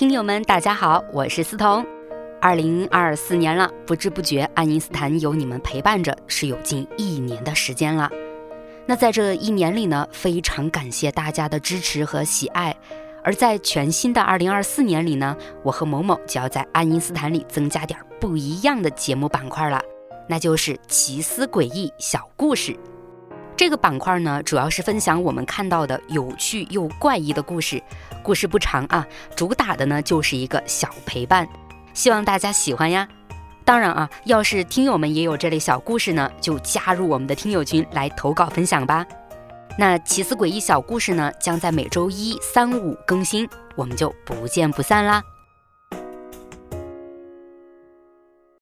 听友们，大家好，我是思彤。二零二四年了，不知不觉，爱因斯坦有你们陪伴着，是有近一年的时间了。那在这一年里呢，非常感谢大家的支持和喜爱。而在全新的二零二四年里呢，我和某某就要在爱因斯坦里增加点不一样的节目板块了，那就是奇思诡异小故事。这个板块呢，主要是分享我们看到的有趣又怪异的故事，故事不长啊，主打的呢就是一个小陪伴，希望大家喜欢呀。当然啊，要是听友们也有这类小故事呢，就加入我们的听友群来投稿分享吧。那奇思诡异小故事呢，将在每周一、三、五更新，我们就不见不散啦。